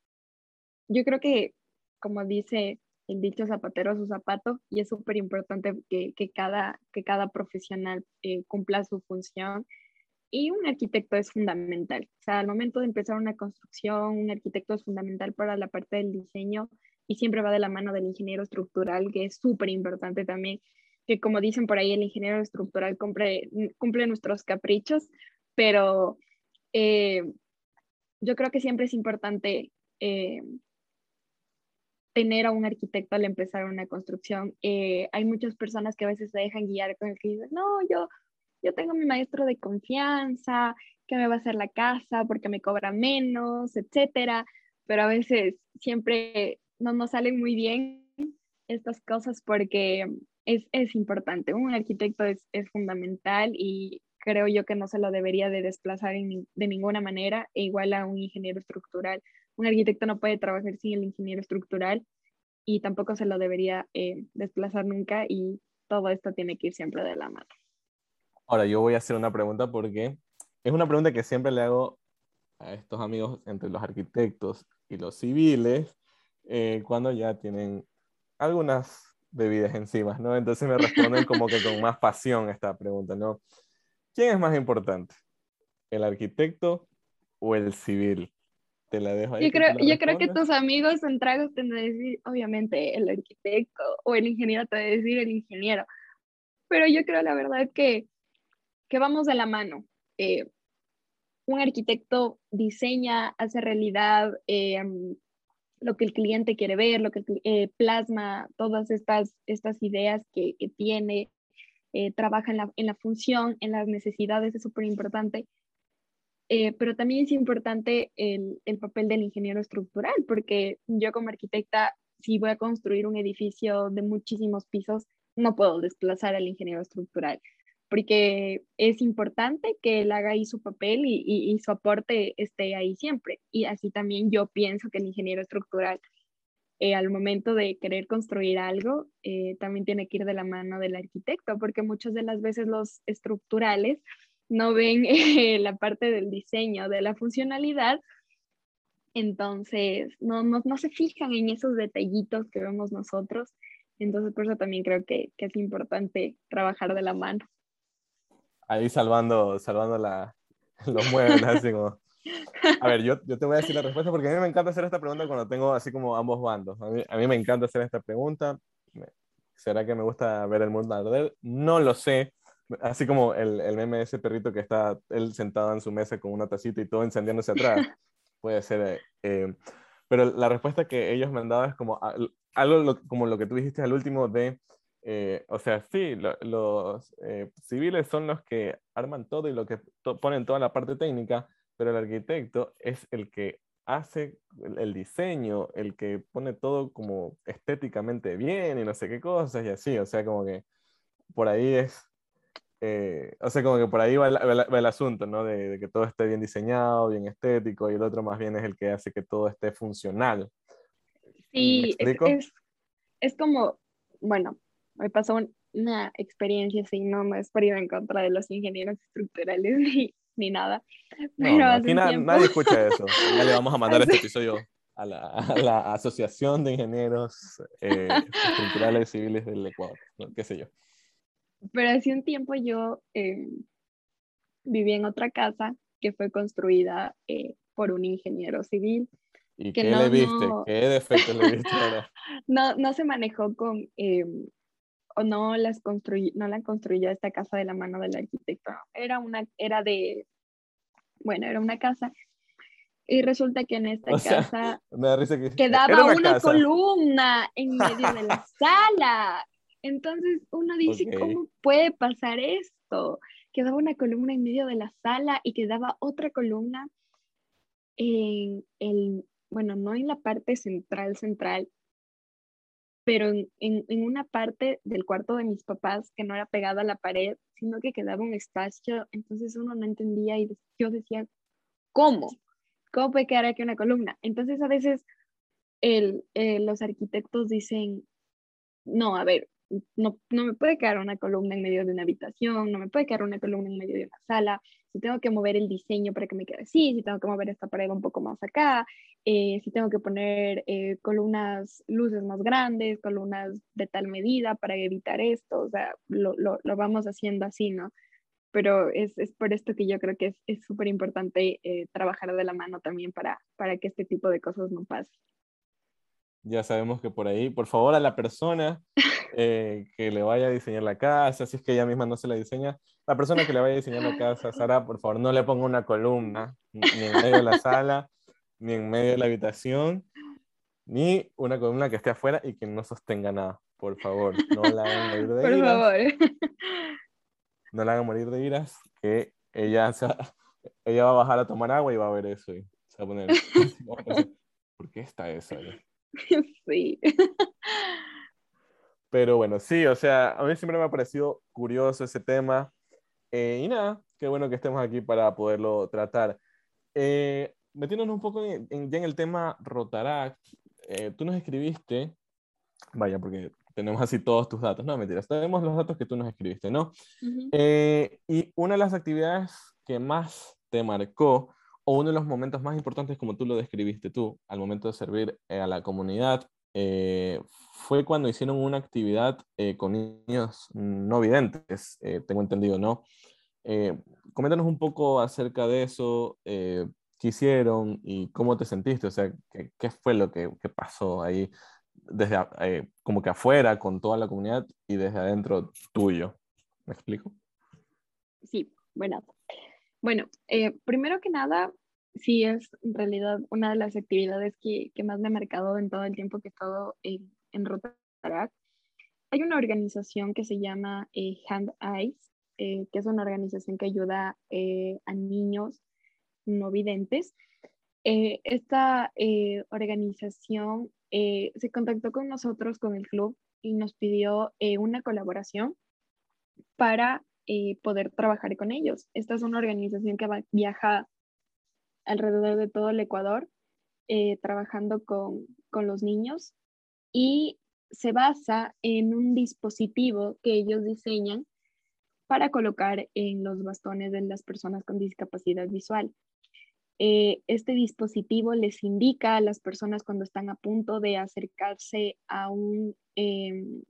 yo creo que, como dice el dicho zapatero su zapato, y es súper importante que, que, cada, que cada profesional eh, cumpla su función. Y un arquitecto es fundamental. O sea, al momento de empezar una construcción, un arquitecto es fundamental para la parte del diseño y siempre va de la mano del ingeniero estructural, que es súper importante también, que como dicen por ahí, el ingeniero estructural cumple, cumple nuestros caprichos, pero eh, yo creo que siempre es importante eh, tener a un arquitecto al empezar una construcción. Eh, hay muchas personas que a veces se dejan guiar con el que dicen, no, yo, yo tengo mi maestro de confianza, que me va a hacer la casa porque me cobra menos, etcétera, pero a veces siempre no nos salen muy bien estas cosas porque es, es importante. Un arquitecto es, es fundamental y creo yo que no se lo debería de desplazar de ninguna manera, e igual a un ingeniero estructural. Un arquitecto no puede trabajar sin el ingeniero estructural y tampoco se lo debería eh, desplazar nunca y todo esto tiene que ir siempre de la mano.
Ahora, yo voy a hacer una pregunta porque es una pregunta que siempre le hago a estos amigos entre los arquitectos y los civiles eh, cuando ya tienen algunas bebidas encima, ¿no? Entonces me responden como que con más pasión esta pregunta, ¿no? ¿Quién es más importante? ¿El arquitecto o el civil? Te la dejo ahí.
Yo creo, yo creo que tus amigos en tragos te van a decir, obviamente, el arquitecto o el ingeniero te va a decir el ingeniero. Pero yo creo, la verdad, que, que vamos de la mano. Eh, un arquitecto diseña, hace realidad eh, lo que el cliente quiere ver, lo que eh, plasma todas estas, estas ideas que, tiene, trabaja en la, en la, función, en las necesidades, es súper importante. Pero también es importante el, el, papel del ingeniero estructural, porque yo como arquitecta, si voy a construir un edificio de muchísimos pisos, no puedo desplazar al ingeniero estructural, porque es importante que él haga ahí su papel y, y, y su aporte esté ahí siempre. Y así también yo pienso que el ingeniero estructural eh, al momento de querer construir algo, eh, también tiene que ir de la mano del arquitecto, porque muchas de las veces los estructurales no ven eh, la parte del diseño, de la funcionalidad, entonces no, no, no, se fijan en esos detallitos que vemos nosotros, entonces por eso también creo que, que es importante trabajar de la mano.
Ahí salvando, salvando la, los muebles, así como... A ver, yo, yo te voy a decir la respuesta porque a mí me encanta hacer esta pregunta cuando tengo así como ambos bandos. A mí, a mí me encanta hacer esta pregunta. ¿Será que me gusta ver el mundo arder? No lo sé. Así como el, el meme de ese perrito que está él sentado en su mesa con una tacita y todo encendiéndose atrás. Puede ser. Eh, eh, pero la respuesta que ellos me han dado es como algo lo, como lo que tú dijiste al último de, eh, o sea, sí, lo, los eh, civiles son los que arman todo y lo que to ponen toda la parte técnica, pero el arquitecto es el que hace el diseño, el que pone todo como estéticamente bien y no sé qué cosas y así, o sea, como que por ahí es, eh, o sea, como que por ahí va el, va el asunto, ¿no? De, de, que todo esté bien diseñado, bien estético y el otro más bien es el que hace que todo esté funcional.
Sí, es, es, es, como, bueno, me pasó una experiencia así, no, no es para ir en contra de los ingenieros estructurales ni, ni nada.
Pero no, aquí na tiempo... nadie escucha eso. Ya le vamos a mandar este episodio a la, a la Asociación de Ingenieros eh, Estructurales Civiles del Ecuador, ¿no? qué sé yo.
Pero hace un tiempo yo eh, viví en otra casa que fue construida eh, por un ingeniero civil.
¿Y que qué no, le viste? No... ¿Qué defecto le viste
no, no se manejó con, eh, no las construyó, no la construyó esta casa de la mano del arquitecto, era una, era de, bueno, era una casa y resulta que en esta casa quedaba una, columna en medio de la sala. Entonces uno dice, ¿cómo puede pasar esto? Quedaba una columna en medio de la sala y quedaba otra columna en el, bueno, no en la parte central, central, pero en, en, una parte del cuarto de mis papás que no era pegada a la pared, sino que quedaba un espacio, entonces uno no entendía y yo decía, ¿cómo? ¿Cómo puede quedar aquí una columna? Entonces a veces el, eh, los arquitectos dicen, no, a ver, no, no, me puede quedar una columna en medio de una habitación, no me puede quedar una columna en medio de una sala, si tengo que mover el diseño para que me quede así, si tengo que mover esta pared un poco más acá, eh, si tengo que poner eh, columnas, luces más grandes, columnas de tal medida para evitar esto, o sea, lo, lo, lo vamos haciendo así, ¿no? Pero es, es, por esto que yo creo que es súper importante eh, trabajar de la mano también para, para que este tipo de cosas no pasen
ya sabemos que por ahí, por favor, a la persona eh, que le vaya a diseñar la casa, si es que ella misma no se la diseña, la persona que le vaya a diseñar la casa, Sara, por favor, no le ponga una columna, ni en medio de la sala, ni en medio de la habitación, ni una columna que esté afuera y que no sostenga nada. Por favor, no la hagan morir de por Favor. No la hagan morir de iras, que ella, ella va a bajar a tomar agua y va a ver eso y se va a poner... ¿Por qué está eso?
Sí.
Pero bueno, sí, o sea, a mí siempre me ha parecido curioso ese tema. Eh, y nada, qué bueno que estemos aquí para poderlo tratar. Eh, metiéndonos un poco en, ya en el tema Rotaract, eh, tú nos escribiste, vaya, porque tenemos así todos tus datos, no, mentiras, tenemos los datos que tú nos escribiste, ¿no? y una de las actividades que más te marcó o uno de los momentos más importantes, como tú lo describiste tú, al momento de servir eh, a la comunidad, eh, fue cuando hicieron una actividad eh, con niños no videntes, tengo entendido, ¿no? coméntanos un poco acerca de eso, qué hicieron y cómo te sentiste, o sea, qué, qué fue lo que, que, pasó ahí, desde como que afuera con toda la comunidad y desde adentro tuyo. ¿Me explico?
Sí, bueno, bueno, eh, primero que nada, sí es en realidad una de las actividades que, que más me ha marcado en todo el tiempo que he estado en, en Rotaract. Hay una organización que se llama eh, Hand Eyes, eh, que es una organización que ayuda a niños no videntes. esta organización se contactó con nosotros, con el club, y nos pidió una colaboración para eh, poder trabajar con ellos. Esta es una organización que viaja alrededor de todo el Ecuador eh, trabajando con, con los niños y se basa en un dispositivo que ellos diseñan para colocar en los bastones de las personas con discapacidad visual. Eh, este dispositivo les indica a las personas cuando están a punto de acercarse a un em,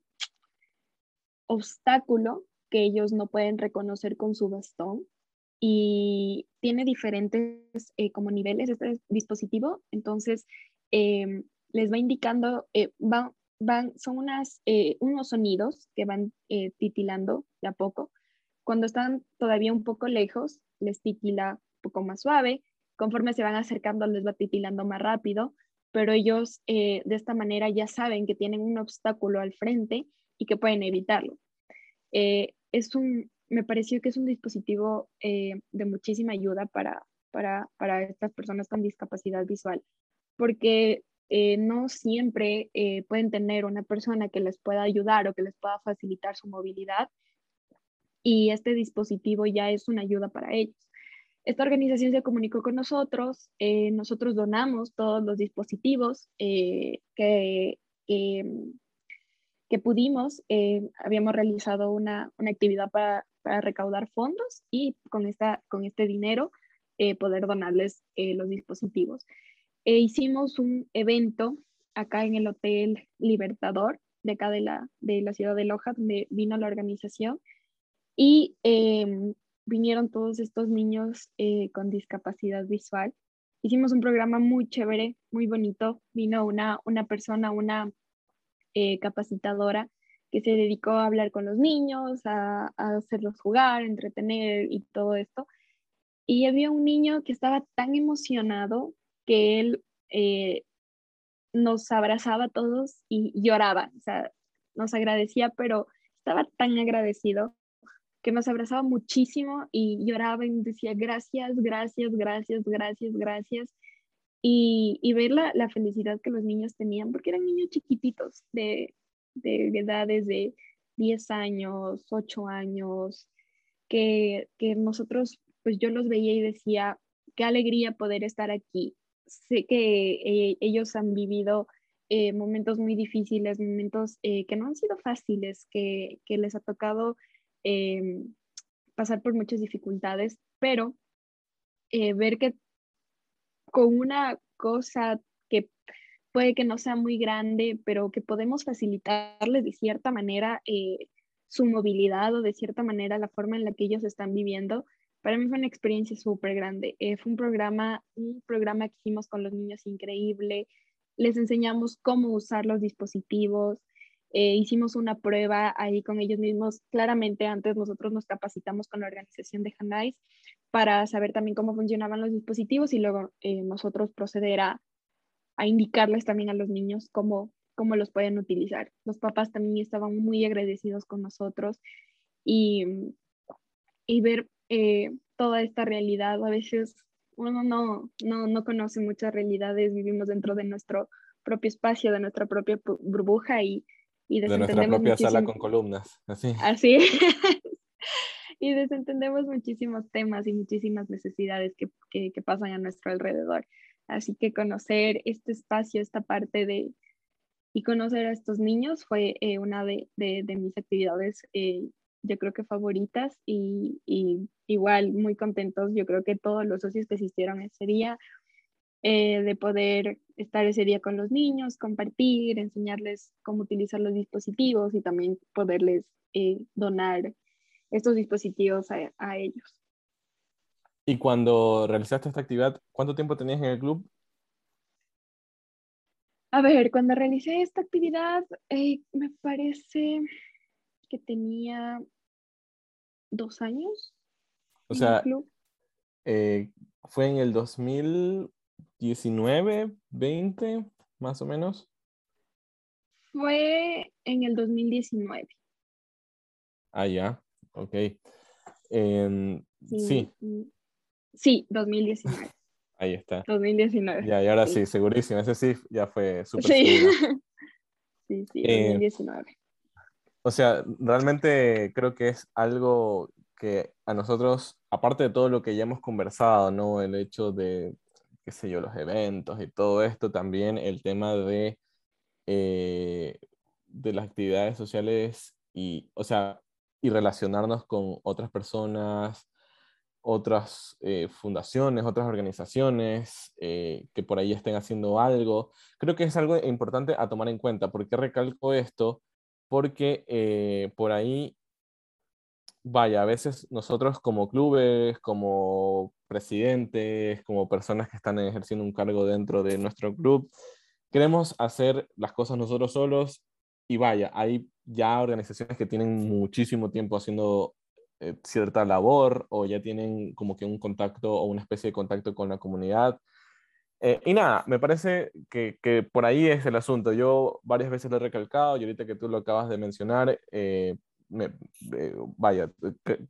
obstáculo que ellos no pueden reconocer con su bastón y tiene diferentes eh, como niveles este dispositivo, entonces em, les va indicando, eh, van, son unas, eh, unos sonidos que van titilando de a poco. Cuando están todavía un poco lejos, les titila un poco más suave, conforme se van acercando les va titilando más rápido, pero ellos de esta manera ya saben que tienen un obstáculo al frente y que pueden evitarlo. Es un, me pareció que es un dispositivo eh, de muchísima ayuda para, para, para, estas personas con discapacidad visual, porque eh, no siempre eh, pueden tener una persona que les pueda ayudar o que les pueda facilitar su movilidad y este dispositivo ya es una ayuda para ellos. Esta organización se comunicó con nosotros, nosotros donamos todos los dispositivos que, que pudimos, habíamos realizado una, una actividad para, para, recaudar fondos y con, esta, con este dinero eh, poder donarles eh, los dispositivos. E hicimos un evento acá en el Hotel Libertador, de acá de la, de la ciudad de Loja, donde vino la organización y em, vinieron todos estos niños con discapacidad visual. Hicimos un programa muy chévere, muy bonito. Vino una, una persona, una eh, capacitadora que se dedicó a hablar con los niños, a, hacerlos jugar, entretener y todo esto. Y había un niño que estaba tan emocionado que él eh, nos abrazaba a todos y lloraba, o sea, nos agradecía, pero estaba tan agradecido que nos abrazaba muchísimo y lloraba y decía gracias, gracias, gracias, gracias, gracias. Y, y ver la, la, felicidad que los niños tenían, porque eran niños chiquititos de, de edades de 10 años, 8 años, que, que nosotros, pues yo los veía y decía, qué alegría poder estar aquí. Sé que eh, ellos han vivido eh, momentos muy difíciles, momentos eh, que no han sido fáciles, que, que les ha tocado pasar por muchas dificultades, pero ver que con una cosa puede que no sea muy grande, pero que podemos facilitarles de cierta manera eh, su movilidad o de cierta manera la forma en la que ellos están viviendo, para mí fue una experiencia súper grande. Eh, fue un programa, un programa que hicimos con los niños increíble. Les enseñamos cómo usar los dispositivos, eh, hicimos una prueba ahí con ellos mismos. Claramente antes nosotros nos capacitamos con la organización de Hanais para saber también cómo funcionaban los dispositivos y luego eh, nosotros proceder a, a, indicarles también a los niños cómo, cómo los pueden utilizar. Los papás también estaban muy agradecidos con nosotros y, y ver eh, toda esta realidad. A veces uno no, no, no conoce muchas realidades, vivimos dentro de nuestro propio espacio, de nuestra propia burbuja y y
de nuestra propia sala con columnas, así.
Así. y desentendemos muchísimos temas y muchísimas necesidades que, que, que, pasan a nuestro alrededor. Así que conocer este espacio, esta parte de, y conocer a estos niños fue eh, una de, de, mis actividades, eh, yo creo que favoritas y, y, igual muy contentos. Yo creo que todos los socios que asistieron ese día eh, de poder estar ese día con los niños, compartir, enseñarles cómo utilizar los dispositivos y también poderles donar estos dispositivos a, ellos.
Y cuando realizaste esta actividad, ¿cuánto tiempo tenías en el club?
A ver, cuando realicé esta actividad, eh, me parece que tenía dos años.
O sea, fue en el 2000, 19, 20, más o menos.
Fue en el 2019.
Ah, ya, ok. sí.
Sí, 2019.
Ahí está.
2019.
Ya, y ahora sí, segurísimo. Ese sí ya fue súper
sí. sí, sí, 2019. Eh,
o sea, realmente creo que es algo que a nosotros, aparte de todo lo que ya hemos conversado, ¿no? El hecho de qué sé yo, los eventos y todo esto, también el tema de, eh, de las actividades sociales y, o sea, y relacionarnos con otras personas, otras eh, fundaciones, otras organizaciones eh, que por ahí estén haciendo algo. Creo que es algo importante a tomar en cuenta. ¿Por qué recalco esto? Porque por ahí vaya, a veces nosotros como clubes, como presidentes, como personas que están ejerciendo un cargo dentro de nuestro club, queremos hacer las cosas nosotros solos y vaya, hay ya organizaciones que tienen muchísimo tiempo haciendo eh, cierta labor o ya tienen como que un contacto o una especie de contacto con la comunidad. Eh, y nada, me parece que, que, por ahí es el asunto. Yo varias veces lo he recalcado y ahorita que tú lo acabas de mencionar, eh, me, eh, vaya,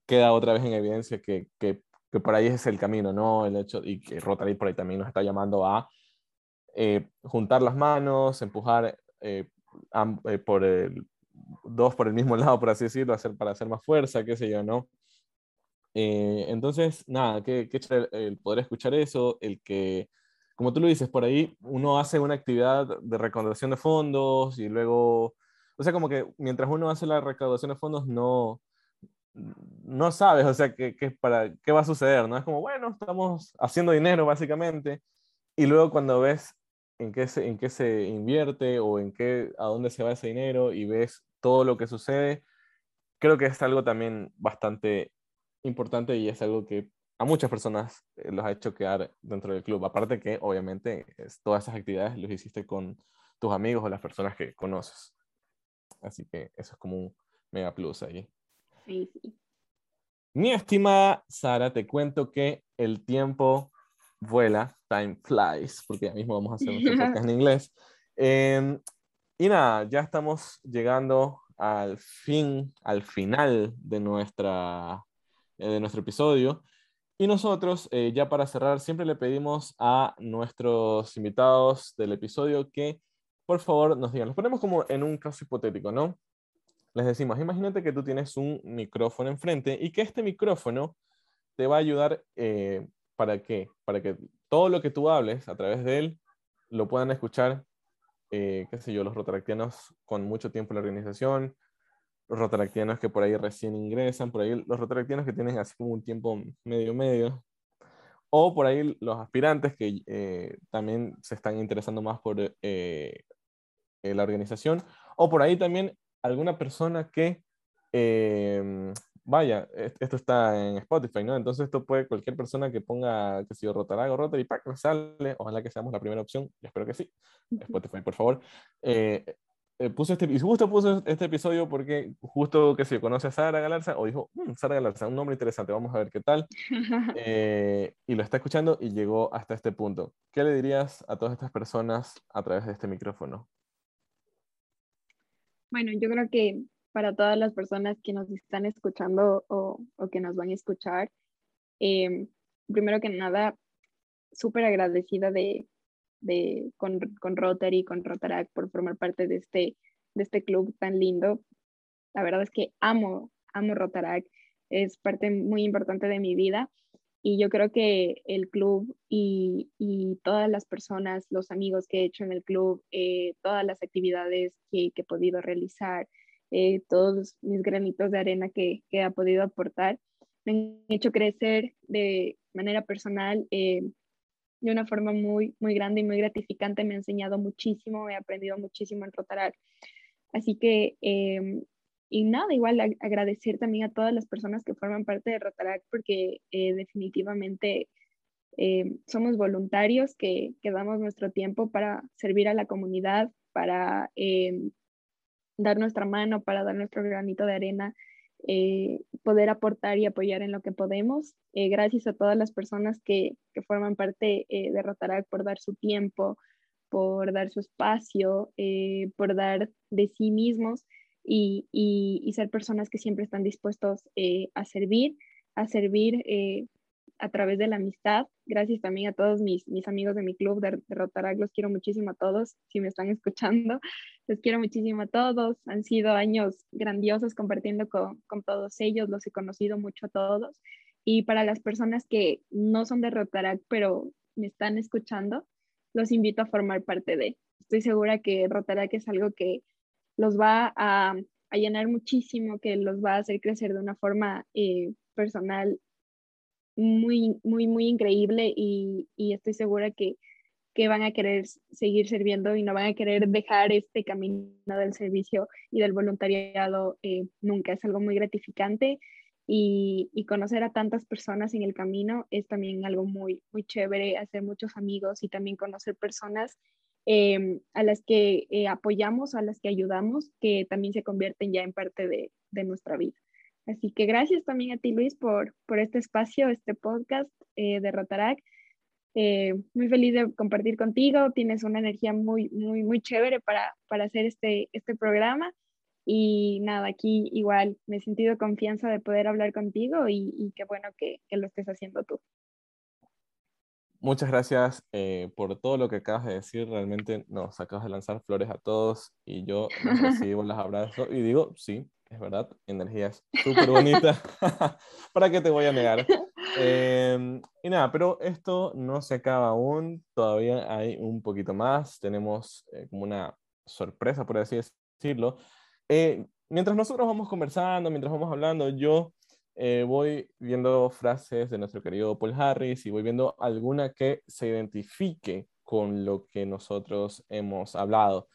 queda otra vez en evidencia que, que, que, por ahí es el camino, ¿no? El hecho, y que Rotary por ahí también nos está llamando a eh, juntar las manos, empujar eh, por el, dos por el mismo lado, por así decirlo, hacer, para hacer más fuerza, qué sé yo, ¿no? entonces, nada, que, que el, el poder escuchar eso, el que como tú lo dices, por ahí uno hace una actividad de recaudación de fondos y luego o sea, como que mientras uno hace la recaudación de fondos, no, no sabes, o sea, qué, qué, para, qué va a suceder, ¿no? Es como, bueno, estamos haciendo dinero básicamente, y luego cuando ves en qué se, en qué se invierte o en qué, a dónde se va ese dinero y ves todo lo que sucede, creo que es algo también bastante importante y es algo que a muchas personas eh, los ha hecho quedar dentro del club. Aparte que, obviamente, es, todas esas actividades los hiciste con tus amigos o las personas que conoces. Así que eso es como un mega plus ahí.
Sí, sí.
Mi estimada Sara, te cuento que el tiempo vuela, time flies, porque ya mismo vamos a hacer un podcast en inglés. Em, y nada, ya estamos llegando al fin, al final de, nuestra, eh, de nuestro episodio. Y nosotros, eh, ya para cerrar, siempre le pedimos a nuestros invitados del episodio que por favor nos digan, los ponemos como en un caso hipotético, ¿no? Les decimos, imagínate que tú tienes un micrófono enfrente y que este micrófono te va a ayudar eh, para qué? Para que todo lo que tú hables a través de él lo puedan escuchar, qué sé yo, los rotaractianos con mucho tiempo en la organización, los rotaractianos que por ahí recién ingresan, por ahí los rotaractianos que tienen así como un tiempo medio medio, o por ahí los aspirantes que eh, también se están interesando más por eh, eh, la organización, o por ahí también alguna persona que, vaya, esto está en Spotify, ¿no? Entonces esto puede cualquier persona que ponga, que si yo, Rotarago, Rotary, pack, sale, ojalá que seamos la primera opción, espero que sí, Spotify, por favor. Eh, puso este, y justo puso este episodio porque justo que se conoce a Sara Galarza o dijo, mm, Sara Galarza, un nombre interesante, vamos a ver qué tal. Eh, y lo está escuchando y llegó hasta este punto. ¿Qué le dirías a todas estas personas a través de este micrófono?
Bueno, yo creo que para todas las personas que nos están escuchando o, o que nos van a escuchar, eh, primero que nada, súper agradecida de, de, con, con Rotary, con Rotarac, por formar parte de este, de este club tan lindo. La verdad es que amo, amo Rotarac, es parte muy importante de mi vida y yo creo que el club y, y todas las personas, los amigos que he hecho en el club, eh, todas las actividades que, que he podido realizar, eh, todos mis granitos de arena que, que ha podido aportar, me han hecho crecer de manera personal, eh, de una forma muy, muy grande y muy gratificante. Me ha enseñado muchísimo, he aprendido muchísimo en Rotaract. Así que, em, y nada, igual agradecer también a todas las personas que forman parte de Rotaract porque eh, definitivamente em, somos voluntarios que, que, damos nuestro tiempo para servir a la comunidad, para em, dar nuestra mano, para dar nuestro granito de arena eh, poder aportar y apoyar en lo que podemos. Eh, gracias a todas las personas que, que forman parte eh, de Rotarac por dar su tiempo, por dar su espacio, por dar de sí mismos y, y, y, ser personas que siempre están dispuestos a servir, a servir a través de la amistad. Gracias también a todos mis, mis amigos de mi club de, de Rotarac, los quiero muchísimo a todos, si me están escuchando. Les quiero muchísimo a todos. Han sido años grandiosos compartiendo con, con todos ellos. Los he conocido mucho a todos. Y para las personas que no son de Rotarac, pero me están escuchando, los invito a formar parte de. Estoy segura que Rotarac es algo que los va a, a llenar muchísimo, que los va a hacer crecer de una forma eh, personal muy, muy, muy increíble y, y estoy segura que que van a querer seguir sirviendo y no van a querer dejar este camino del servicio y del voluntariado eh, nunca. Es algo muy gratificante y, y, conocer a tantas personas en el camino es también algo muy, muy chévere, hacer muchos amigos y también conocer personas em, a las que eh, apoyamos, a las que ayudamos, que también se convierten ya en parte de, de, nuestra vida. Así que gracias también a ti, Luis, por, por este espacio, este podcast eh, de Rotarac. Eh, muy feliz de compartir contigo, tienes una energía muy, muy, muy chévere para, para hacer este, este programa. Y nada, aquí igual me he sentido confianza de poder hablar contigo y, y qué bueno que, que, lo estés haciendo tú.
Muchas gracias eh, por todo lo que acabas de decir. Realmente nos acabas de lanzar flores a todos y yo recibo los abrazos y digo, sí, es verdad, energía súper bonita. ¿Para qué te voy a negar? Em, y nada, pero esto no se acaba aún, todavía hay un poquito más, tenemos eh, como una sorpresa, por así decirlo. Eh, mientras nosotros vamos conversando, mientras vamos hablando, yo eh, voy viendo frases de nuestro querido Paul Harris y voy viendo alguna que se identifique con lo que nosotros hemos hablado.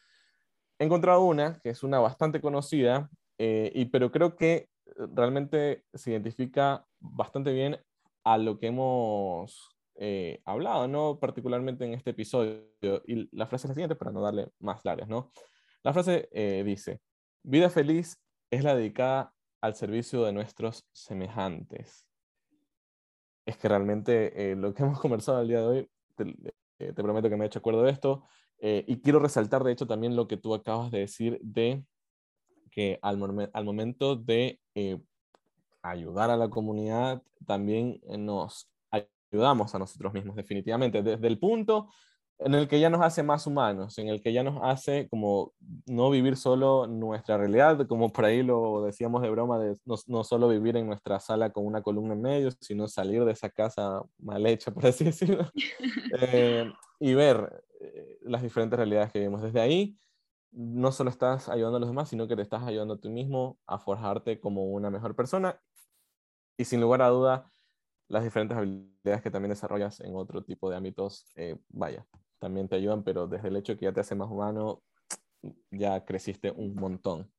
He encontrado una que es una bastante conocida, y, pero creo que realmente se identifica bastante bien a lo que hemos eh, hablado, ¿no? Particularmente en este episodio. Y la frase es la siguiente para no darle más largas, ¿no? La frase eh, dice, Vida feliz es la dedicada al servicio de nuestros semejantes. Es que realmente eh, lo que hemos conversado el día de hoy, te, prometo que me he hecho acuerdo de esto, y quiero resaltar de hecho también lo que tú acabas de decir de que al, al momento de ayudar a la comunidad, también nos ayudamos a nosotros mismos, definitivamente, desde el punto en el que ya nos hace más humanos, en el que ya nos hace como no vivir solo nuestra realidad, como por ahí lo decíamos de broma, de no, solo vivir en nuestra sala con una columna en medio, sino salir de esa casa mal hecha, por así decirlo, eh, y ver eh, las diferentes realidades que vivimos. Desde ahí, no solo estás ayudando a los demás, sino que te estás ayudando a ti mismo a forjarte como una mejor persona y sin lugar a duda, las diferentes habilidades que también desarrollas en otro tipo de ámbitos, eh, vaya, también te ayudan, pero desde el hecho que ya te hace más humano, ya creciste un montón.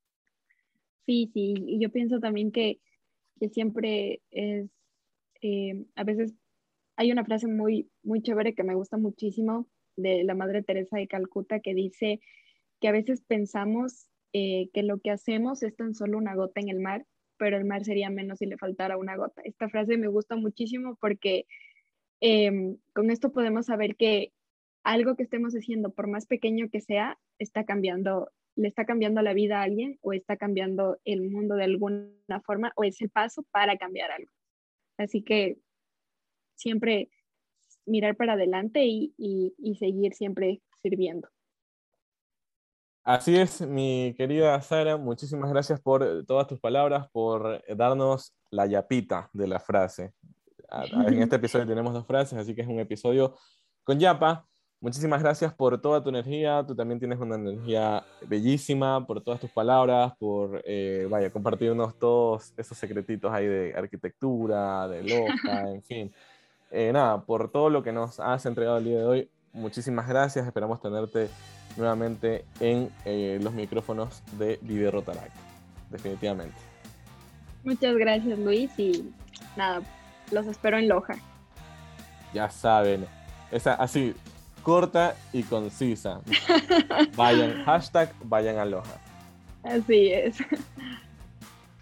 Sí, sí, y yo pienso también que, que siempre es, eh, a veces hay una frase muy, muy chévere que me gusta muchísimo de la Madre Teresa de Calcuta que dice que a veces pensamos eh, que lo que hacemos es tan solo una gota en el mar pero el mar sería menos si le faltara una gota. Esta frase me gusta muchísimo porque em, con esto podemos saber que algo que estemos haciendo, por más pequeño que sea, está cambiando, le está cambiando la vida a alguien o está cambiando el mundo de alguna forma o es el paso para cambiar algo. Así que siempre mirar para adelante y, y seguir siempre sirviendo.
Así es, mi querida Sara, muchísimas gracias por eh, todas tus palabras, por eh, darnos la yapita de la frase. En este episodio tenemos dos frases, así que es un episodio con yapa. Muchísimas gracias por toda tu energía, tú también tienes una energía bellísima, por todas tus palabras, por, eh, vaya, compartirnos todos esos secretitos ahí de arquitectura, de loja, en fin. nada, por todo lo que nos has entregado el día de hoy, muchísimas gracias, esperamos tenerte nuevamente en eh, los micrófonos de Vive Rotaract, definitivamente.
Muchas gracias Luis y nada, los espero en Loja.
Ya saben, esa así, corta y concisa. Vayan, hashtag vayan a Loja.
Así es.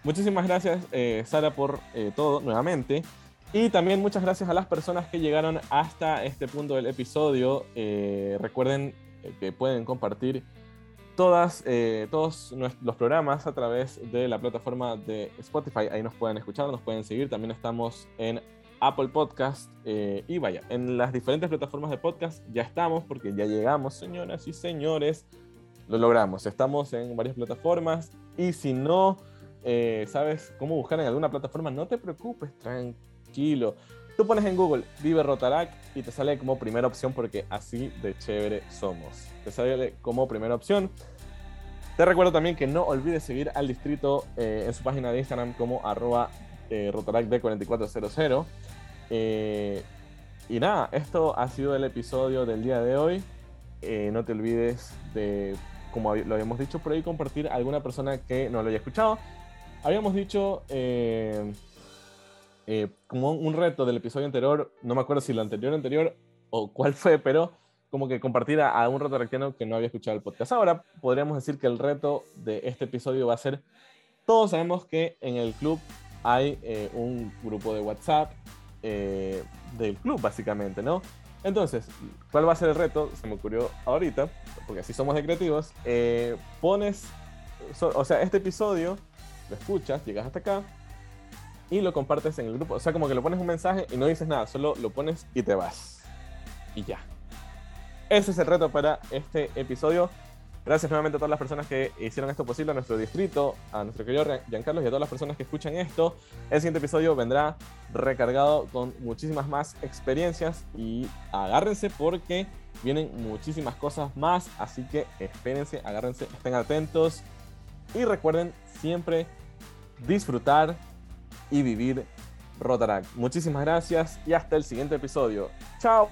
Muchísimas gracias, eh, Sara, por eh, todo nuevamente. Y también muchas gracias a las personas que llegaron hasta este punto del episodio. recuerden que pueden compartir todas, eh, todos los programas a través de la plataforma de Spotify. Ahí nos pueden escuchar, nos pueden seguir. También estamos en Apple Podcast eh, y vaya, en las diferentes plataformas de podcast ya estamos porque ya llegamos, señoras y señores. Lo logramos. Estamos en varias plataformas y si no sabes cómo buscar en alguna plataforma, no te preocupes, tranquilo. Tú pones en Google Vive Rotarac y te sale como primera opción porque así de chévere somos. Te sale como primera opción. Te recuerdo también que no olvides seguir al distrito eh, en su página de Instagram como arroba eh, rotaracd4400. Eh, y nada, esto ha sido el episodio del día de hoy. no te olvides de, como lo habíamos dicho por ahí, compartir a alguna persona que no lo haya escuchado. Habíamos dicho eh, como un reto del episodio anterior, no me acuerdo si lo anterior anterior o cuál fue, pero como que compartir a, un rotaractiano que no había escuchado el podcast. Ahora podríamos decir que el reto de este episodio va a ser, todos sabemos que en el club hay eh, un grupo de WhatsApp eh, del club, básicamente, ¿no? Entonces, ¿cuál va a ser el reto? Se me ocurrió ahorita, porque así somos de creativos. pones, o sea, este episodio, lo escuchas, llegas hasta acá, y lo compartes en el grupo. O sea, como que lo pones un mensaje y no dices nada, solo lo pones y te vas. Y ya. Ese es el reto para este episodio. Gracias nuevamente a todas las personas que hicieron esto posible, a nuestro distrito, a nuestro querido Giancarlos y a todas las personas que escuchan esto. El siguiente episodio vendrá recargado con muchísimas más experiencias y agárrense porque vienen muchísimas cosas más. Así que espérense, agárrense, estén atentos y recuerden siempre disfrutar y vivir Rotaract. Muchísimas gracias y hasta el siguiente episodio. ¡Chao!